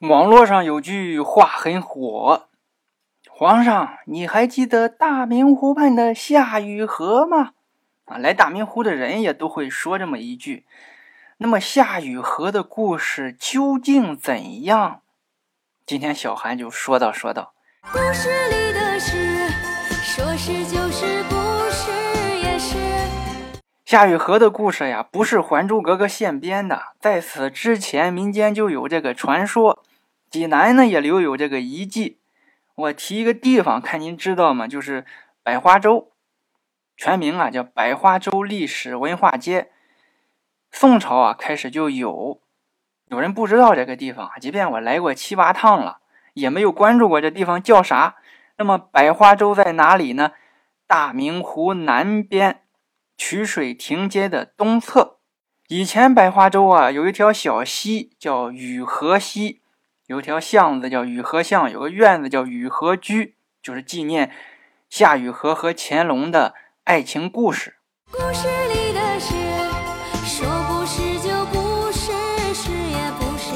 网络上有句话很火：“皇上，你还记得大明湖畔的夏雨荷吗？”啊，来大明湖的人也都会说这么一句。那么夏雨荷的故事究竟怎样？今天小韩就说道说道。故事里的事，说是就是，不是也是。夏雨荷的故事呀，不是《还珠格格》现编的，在此之前，民间就有这个传说。济南呢也留有这个遗迹，我提一个地方，看您知道吗？就是百花洲，全名啊叫百花洲历史文化街。宋朝啊开始就有，有人不知道这个地方，即便我来过七八趟了，也没有关注过这地方叫啥。那么百花洲在哪里呢？大明湖南边曲水亭街的东侧。以前百花洲啊有一条小溪叫雨荷溪。有条巷子叫雨荷巷，有个院子叫雨荷居，就是纪念夏雨荷和乾隆的爱情故事。故事里的事，说不是就不是，是也不是。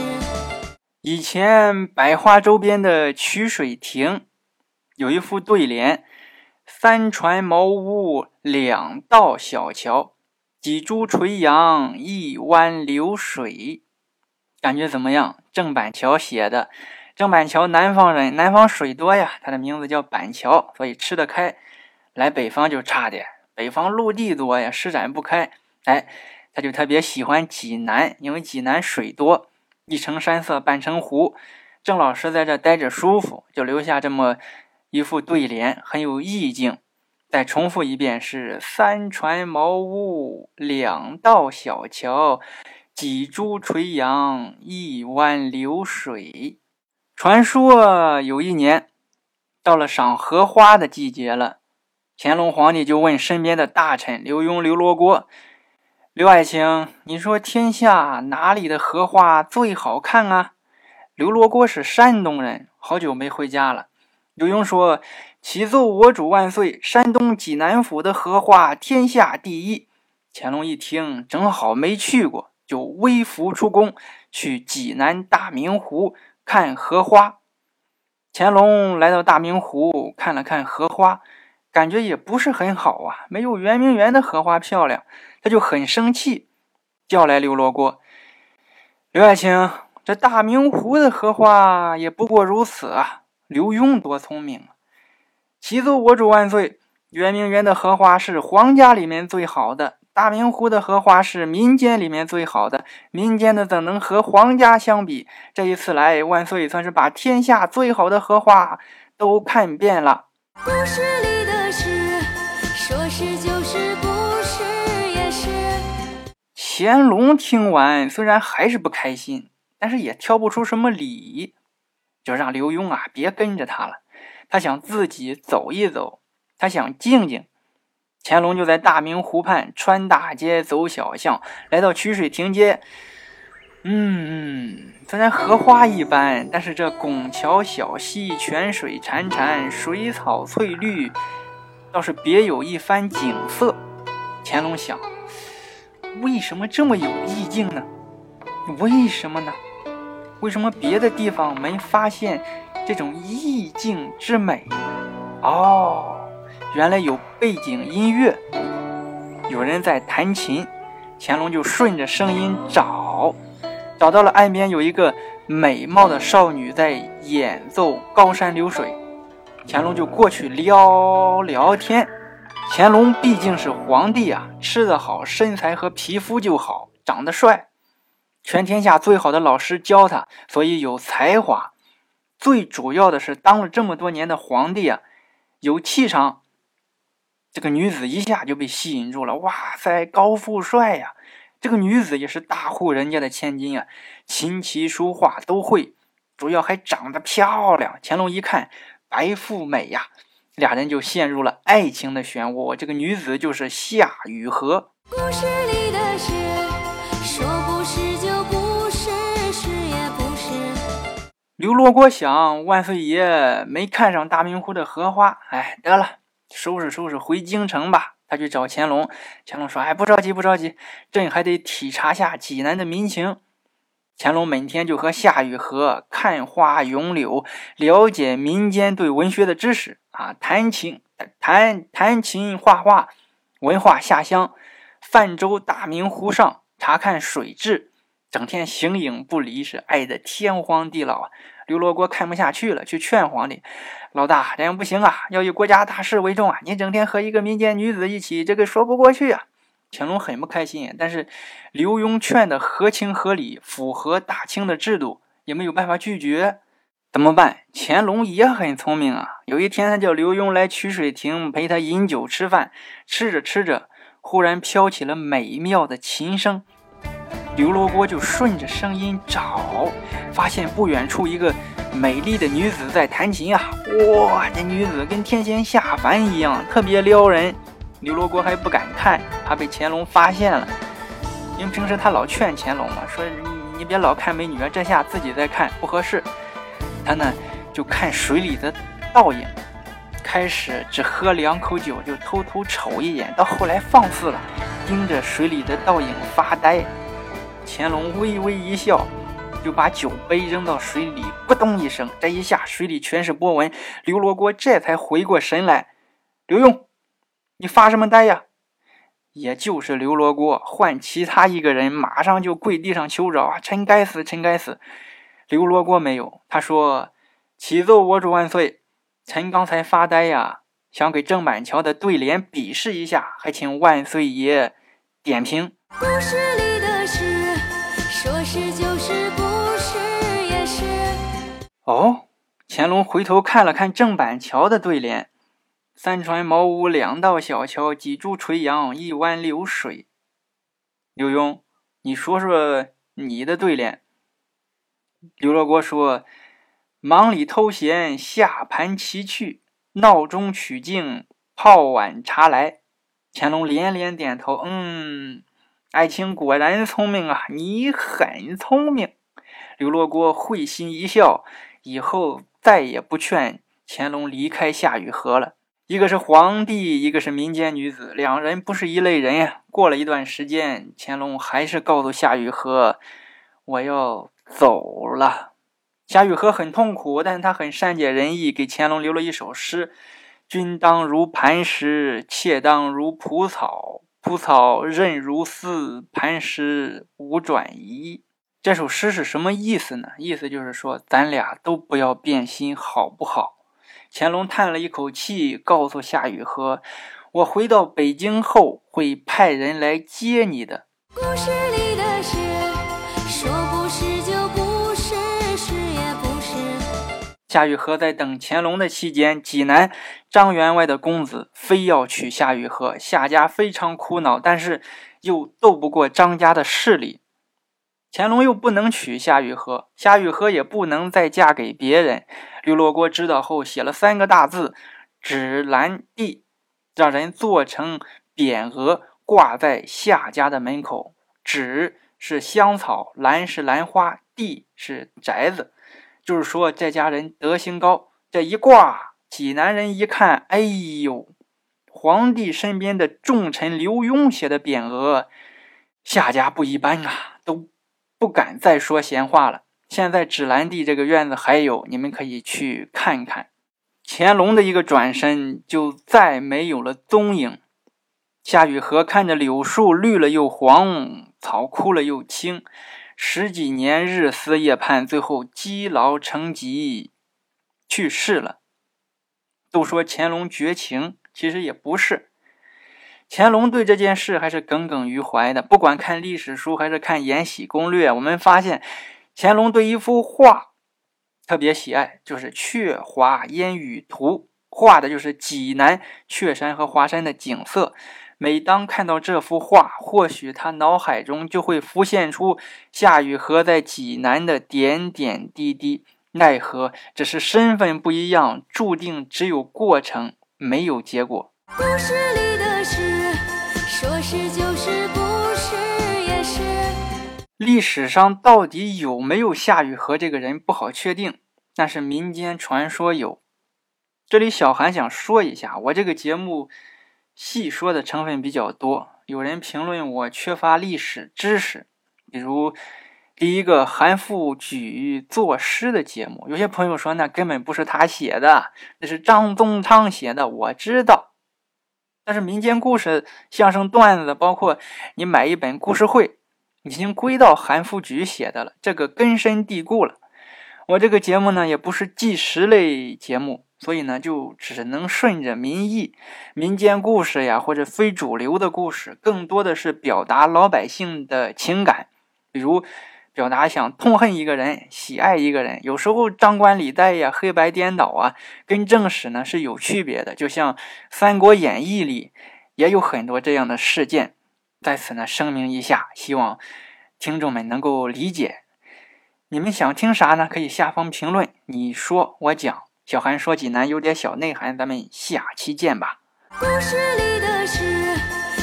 以前百花周边的曲水亭有一副对联：“三船茅屋两道小桥，几株垂杨一湾流水。”感觉怎么样？郑板桥写的。郑板桥南方人，南方水多呀，他的名字叫板桥，所以吃得开。来北方就差点，北方陆地多呀，施展不开。哎，他就特别喜欢济南，因为济南水多，一城山色半城湖。郑老师在这待着舒服，就留下这么一副对联，很有意境。再重复一遍：是三船茅屋两道小桥。几株垂杨，一湾流水。传说有一年，到了赏荷花的季节了，乾隆皇帝就问身边的大臣刘墉、刘罗锅：“刘爱卿，你说天下哪里的荷花最好看啊？”刘罗锅是山东人，好久没回家了。刘墉说：“启奏我主万岁，山东济南府的荷花天下第一。”乾隆一听，正好没去过。就微服出宫去济南大明湖看荷花。乾隆来到大明湖看了看荷花，感觉也不是很好啊，没有圆明园的荷花漂亮，他就很生气，叫来刘罗锅：“刘爱卿，这大明湖的荷花也不过如此啊。”刘墉多聪明啊！启奏我主万岁，圆明园的荷花是皇家里面最好的。大明湖的荷花是民间里面最好的，民间的怎能和皇家相比？这一次来，万岁算是把天下最好的荷花都看遍了。故事里的事，说是就是，不是也是。乾隆听完，虽然还是不开心，但是也挑不出什么理，就让刘墉啊别跟着他了，他想自己走一走，他想静静。乾隆就在大明湖畔穿大街走小巷，来到曲水亭街。嗯，虽然荷花一般，但是这拱桥小溪，泉水潺潺，水草翠绿，倒是别有一番景色。乾隆想，为什么这么有意境呢？为什么呢？为什么别的地方没发现这种意境之美？哦。原来有背景音乐，有人在弹琴，乾隆就顺着声音找，找到了岸边有一个美貌的少女在演奏《高山流水》，乾隆就过去聊聊天。乾隆毕竟是皇帝啊，吃得好，身材和皮肤就好，长得帅，全天下最好的老师教他，所以有才华。最主要的是当了这么多年的皇帝啊，有气场。这个女子一下就被吸引住了，哇塞，高富帅呀！这个女子也是大户人家的千金啊，琴棋书画都会，主要还长得漂亮。乾隆一看，白富美呀，俩人就陷入了爱情的漩涡。这个女子就是夏雨荷。故事里的事，说不是就不是，是也不是。刘罗锅想，万岁爷没看上大明湖的荷花，哎，得了。收拾收拾回京城吧。他去找乾隆，乾隆说：“哎，不着急，不着急，朕还得体察下济南的民情。”乾隆每天就和夏雨荷看花咏柳，了解民间对文学的知识啊，弹琴、弹弹琴、画画，文化下乡，泛舟大明湖上查看水质，整天形影不离，是爱得天荒地老。刘罗锅看不下去了，去劝皇帝：“老大，这样不行啊，要以国家大事为重啊！你整天和一个民间女子一起，这个说不过去啊！”乾隆很不开心，但是刘墉劝的合情合理，符合大清的制度，也没有办法拒绝。怎么办？乾隆也很聪明啊！有一天，他叫刘墉来曲水亭陪他饮酒吃饭，吃着吃着，忽然飘起了美妙的琴声。刘罗锅就顺着声音找，发现不远处一个美丽的女子在弹琴啊！哇，这女子跟天仙下凡一样，特别撩人。刘罗锅还不敢看，怕被乾隆发现了。因为平时他老劝乾隆嘛，说你别老看美女啊，这下自己在看不合适。他呢就看水里的倒影，开始只喝两口酒就偷偷瞅一眼，到后来放肆了，盯着水里的倒影发呆。乾隆微微一笑，就把酒杯扔到水里，咕咚一声，这一下水里全是波纹。刘罗锅这才回过神来，刘墉。你发什么呆呀？也就是刘罗锅换其他一个人，马上就跪地上求饶啊！臣该死，臣该死。刘罗锅没有，他说：“启奏我主万岁，臣刚才发呆呀，想给郑板桥的对联比试一下，还请万岁爷点评。”故事里哦，乾隆回头看了看郑板桥的对联。三船茅屋两道小桥，几株垂杨一湾流水。刘墉，你说说你的对联。刘罗锅说：“忙里偷闲下盘棋去，闹中取静泡碗茶来。”乾隆连连点头：“嗯，爱卿果然聪明啊，你很聪明。”刘罗锅会心一笑，以后再也不劝乾隆离开夏雨荷了。一个是皇帝，一个是民间女子，两人不是一类人呀。过了一段时间，乾隆还是告诉夏雨荷：“我要走了。”夏雨荷很痛苦，但是他很善解人意，给乾隆留了一首诗：“君当如磐石，妾当如蒲草。蒲草韧如丝，磐石无转移。”这首诗是什么意思呢？意思就是说，咱俩都不要变心，好不好？乾隆叹了一口气，告诉夏雨荷：“我回到北京后，会派人来接你的。”故事里的事，说不是就不是，是也不是。夏雨荷在等乾隆的期间，济南张员外的公子非要娶夏雨荷，夏家非常苦恼，但是又斗不过张家的势力。乾隆又不能娶夏雨荷，夏雨荷也不能再嫁给别人。刘罗锅知道后，写了三个大字“芷兰地”，让人做成匾额挂在夏家的门口。芷是香草，兰是兰花，地是宅子。就是说，这家人德行高。这一挂，济南人一看，哎呦，皇帝身边的重臣刘墉写的匾额，夏家不一般啊，都。不敢再说闲话了。现在芷兰地这个院子还有，你们可以去看看。乾隆的一个转身，就再没有了踪影。夏雨荷看着柳树绿了又黄，草枯了又青，十几年日思夜盼，最后积劳成疾去世了。都说乾隆绝情，其实也不是。乾隆对这件事还是耿耿于怀的。不管看历史书还是看《延禧攻略》，我们发现乾隆对一幅画特别喜爱，就是《鹊华烟雨图》，画的就是济南鹊山和华山的景色。每当看到这幅画，或许他脑海中就会浮现出夏雨荷在济南的点点滴滴。奈何只是身份不一样，注定只有过程，没有结果。故事里的历史上到底有没有夏雨荷这个人不好确定，但是民间传说有。这里小韩想说一下，我这个节目细说的成分比较多，有人评论我缺乏历史知识，比如第一个韩复榘作诗的节目。有些朋友说那根本不是他写的，那是张宗昌写的。我知道，但是民间故事、相声段子，包括你买一本故事会，已经归到韩复榘写的了，这个根深蒂固了。我这个节目呢，也不是纪实类节目。所以呢，就只能顺着民意、民间故事呀，或者非主流的故事，更多的是表达老百姓的情感，比如表达想痛恨一个人、喜爱一个人。有时候张冠李戴呀、黑白颠倒啊，跟正史呢是有区别的。就像《三国演义》里也有很多这样的事件。在此呢，声明一下，希望听众们能够理解。你们想听啥呢？可以下方评论，你说我讲。小韩说济南有点小内涵，咱们下期见吧。故事里的事，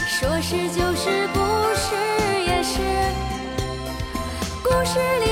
说是就是，不是也是。故事里。